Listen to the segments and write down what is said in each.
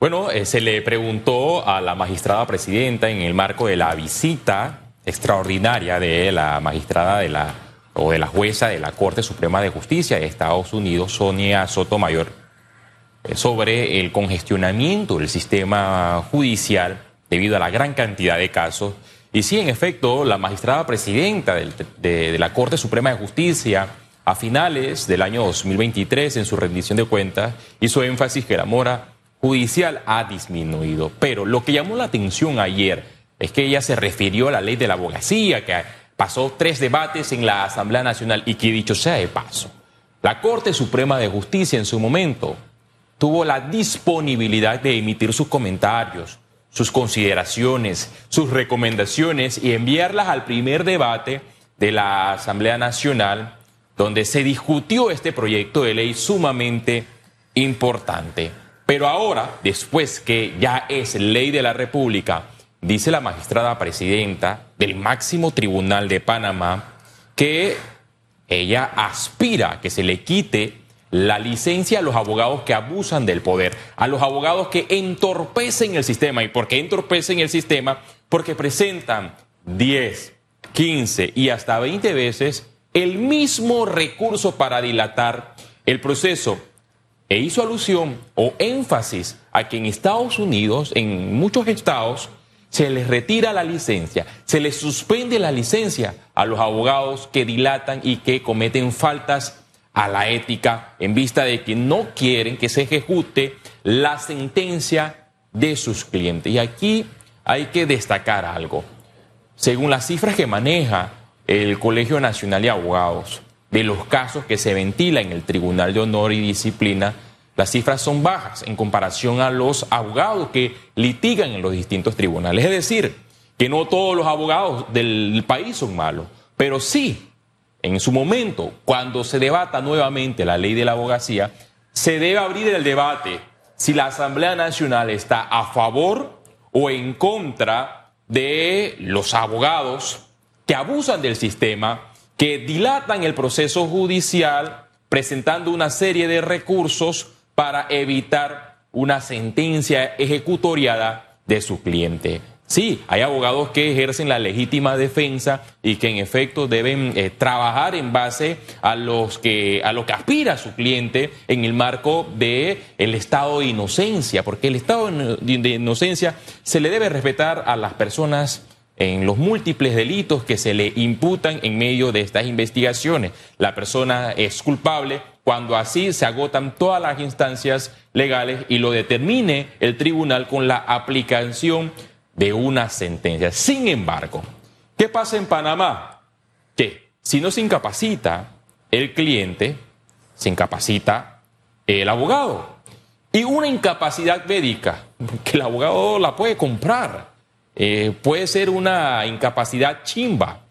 Bueno, eh, se le preguntó a la magistrada presidenta en el marco de la visita extraordinaria de la magistrada de la o de la jueza de la Corte Suprema de Justicia de Estados Unidos, Sonia Sotomayor, eh, sobre el congestionamiento del sistema judicial debido a la gran cantidad de casos. Y sí, en efecto, la magistrada presidenta de, de la Corte Suprema de Justicia a finales del año 2023 en su rendición de cuentas hizo énfasis que la mora judicial ha disminuido. Pero lo que llamó la atención ayer es que ella se refirió a la ley de la abogacía, que pasó tres debates en la Asamblea Nacional y que dicho sea de paso, la Corte Suprema de Justicia en su momento tuvo la disponibilidad de emitir sus comentarios, sus consideraciones, sus recomendaciones y enviarlas al primer debate de la Asamblea Nacional, donde se discutió este proyecto de ley sumamente importante. Pero ahora, después que ya es ley de la República, dice la magistrada presidenta del máximo tribunal de Panamá que ella aspira a que se le quite la licencia a los abogados que abusan del poder, a los abogados que entorpecen el sistema. ¿Y por qué entorpecen el sistema? Porque presentan 10, 15 y hasta 20 veces el mismo recurso para dilatar el proceso e hizo alusión o énfasis a que en Estados Unidos, en muchos estados, se les retira la licencia, se les suspende la licencia a los abogados que dilatan y que cometen faltas a la ética en vista de que no quieren que se ejecute la sentencia de sus clientes. Y aquí hay que destacar algo. Según las cifras que maneja el Colegio Nacional de Abogados, de los casos que se ventilan en el Tribunal de Honor y Disciplina, las cifras son bajas en comparación a los abogados que litigan en los distintos tribunales. Es decir, que no todos los abogados del país son malos, pero sí, en su momento, cuando se debata nuevamente la ley de la abogacía, se debe abrir el debate si la Asamblea Nacional está a favor o en contra de los abogados que abusan del sistema que dilatan el proceso judicial presentando una serie de recursos para evitar una sentencia ejecutoriada de su cliente. Sí, hay abogados que ejercen la legítima defensa y que en efecto deben eh, trabajar en base a que a lo que aspira su cliente en el marco de el estado de inocencia, porque el estado de inocencia se le debe respetar a las personas en los múltiples delitos que se le imputan en medio de estas investigaciones. La persona es culpable cuando así se agotan todas las instancias legales y lo determine el tribunal con la aplicación de una sentencia. Sin embargo, ¿qué pasa en Panamá? Que si no se incapacita el cliente, se incapacita el abogado. Y una incapacidad médica, que el abogado la puede comprar eh, puede ser una incapacidad chimba,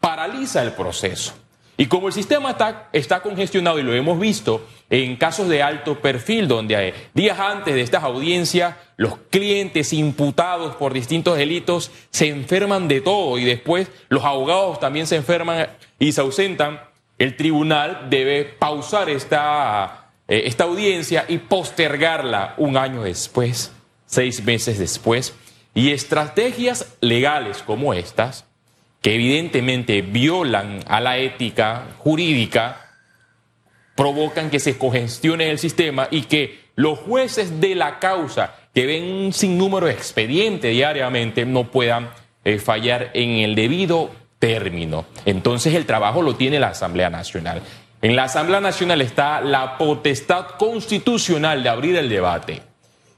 paraliza el proceso. Y como el sistema está, está congestionado y lo hemos visto en casos de alto perfil, donde hay, días antes de estas audiencias los clientes imputados por distintos delitos se enferman de todo y después los abogados también se enferman y se ausentan, el tribunal debe pausar esta, eh, esta audiencia y postergarla un año después, seis meses después y estrategias legales como estas, que evidentemente violan a la ética jurídica, provocan que se congestione el sistema y que los jueces de la causa, que ven un sinnúmero de expedientes diariamente, no puedan eh, fallar en el debido término. Entonces el trabajo lo tiene la Asamblea Nacional. En la Asamblea Nacional está la potestad constitucional de abrir el debate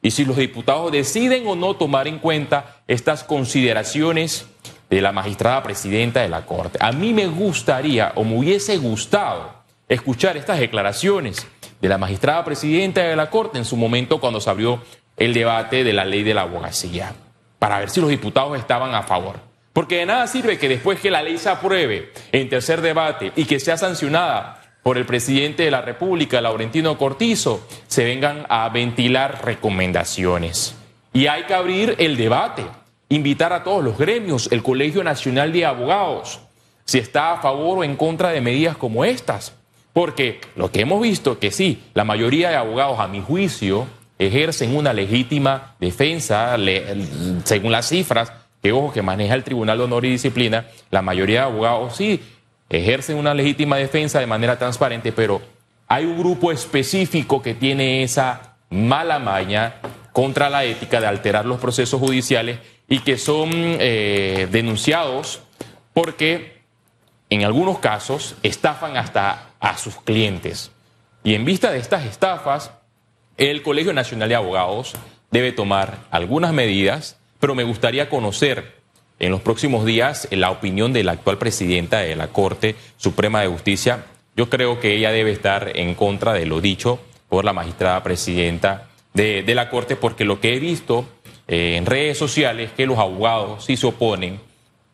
y si los diputados deciden o no tomar en cuenta estas consideraciones de la magistrada presidenta de la Corte. A mí me gustaría o me hubiese gustado escuchar estas declaraciones de la magistrada presidenta de la Corte en su momento cuando se abrió el debate de la ley de la abogacía, para ver si los diputados estaban a favor. Porque de nada sirve que después que la ley se apruebe en tercer debate y que sea sancionada por el presidente de la República, Laurentino Cortizo, se vengan a ventilar recomendaciones. Y hay que abrir el debate, invitar a todos los gremios, el Colegio Nacional de Abogados, si está a favor o en contra de medidas como estas. Porque lo que hemos visto que sí, la mayoría de abogados, a mi juicio, ejercen una legítima defensa, según las cifras que ojo que maneja el Tribunal de Honor y Disciplina, la mayoría de abogados sí ejercen una legítima defensa de manera transparente, pero hay un grupo específico que tiene esa mala maña contra la ética de alterar los procesos judiciales y que son eh, denunciados porque en algunos casos estafan hasta a sus clientes. Y en vista de estas estafas, el Colegio Nacional de Abogados debe tomar algunas medidas, pero me gustaría conocer en los próximos días la opinión de la actual presidenta de la Corte Suprema de Justicia. Yo creo que ella debe estar en contra de lo dicho por la magistrada presidenta de, la Corte, porque lo que he visto eh, en redes sociales es que los abogados sí se oponen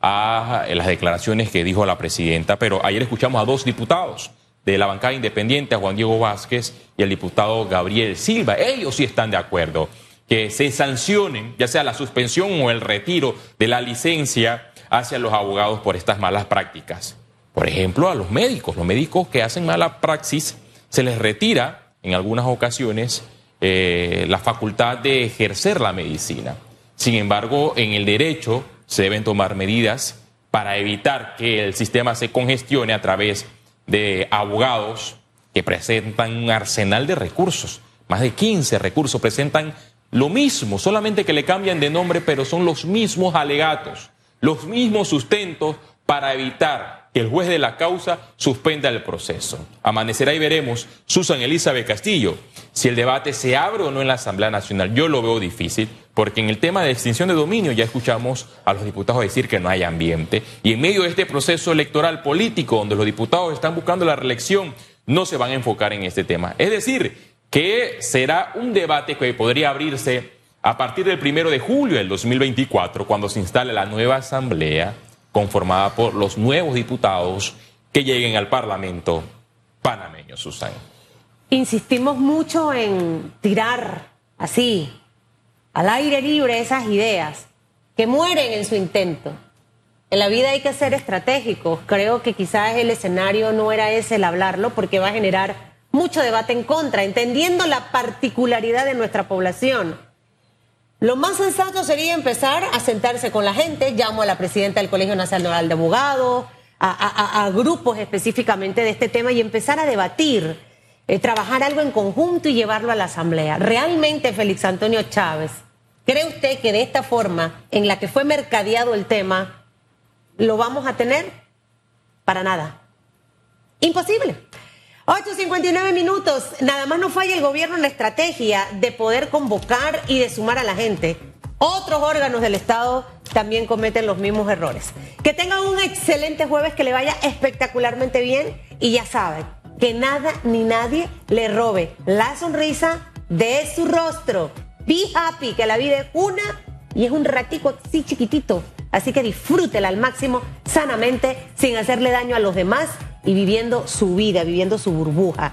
a las declaraciones que dijo la presidenta, pero ayer escuchamos a dos diputados de la bancada independiente, a Juan Diego Vázquez y al diputado Gabriel Silva. Ellos sí están de acuerdo que se sancionen, ya sea la suspensión o el retiro de la licencia hacia los abogados por estas malas prácticas. Por ejemplo, a los médicos, los médicos que hacen mala praxis, se les retira en algunas ocasiones eh, la facultad de ejercer la medicina. Sin embargo, en el derecho se deben tomar medidas para evitar que el sistema se congestione a través de abogados que presentan un arsenal de recursos. Más de 15 recursos presentan lo mismo, solamente que le cambian de nombre, pero son los mismos alegatos, los mismos sustentos para evitar que el juez de la causa suspenda el proceso. Amanecerá y veremos, Susan Elizabeth Castillo, si el debate se abre o no en la Asamblea Nacional. Yo lo veo difícil, porque en el tema de extinción de dominio ya escuchamos a los diputados decir que no hay ambiente. Y en medio de este proceso electoral político, donde los diputados están buscando la reelección, no se van a enfocar en este tema. Es decir, que será un debate que podría abrirse a partir del primero de julio del 2024, cuando se instale la nueva Asamblea conformada por los nuevos diputados que lleguen al Parlamento panameño, Susana. Insistimos mucho en tirar así, al aire libre, esas ideas que mueren en su intento. En la vida hay que ser estratégicos. Creo que quizás el escenario no era ese el hablarlo porque va a generar mucho debate en contra, entendiendo la particularidad de nuestra población. Lo más sensato sería empezar a sentarse con la gente, llamo a la presidenta del Colegio Nacional de Abogados, a, grupos específicamente de este tema y empezar a debatir, eh, trabajar algo en conjunto y llevarlo a la Asamblea. Realmente, Félix Antonio Chávez, ¿cree usted que de esta forma en la que fue mercadeado el tema, lo vamos a tener? Para nada. Imposible. 8.59 minutos. Nada más no falla el gobierno en la estrategia de poder convocar y de sumar a la gente. Otros órganos del Estado también cometen los mismos errores. Que tengan un excelente jueves, que le vaya espectacularmente bien y ya saben, que nada ni nadie le robe la sonrisa de su rostro. Be happy, que la vida es una y es un ratico así chiquitito. Así que disfrútela al máximo, sanamente, sin hacerle daño a los demás y viviendo su vida, viviendo su burbuja.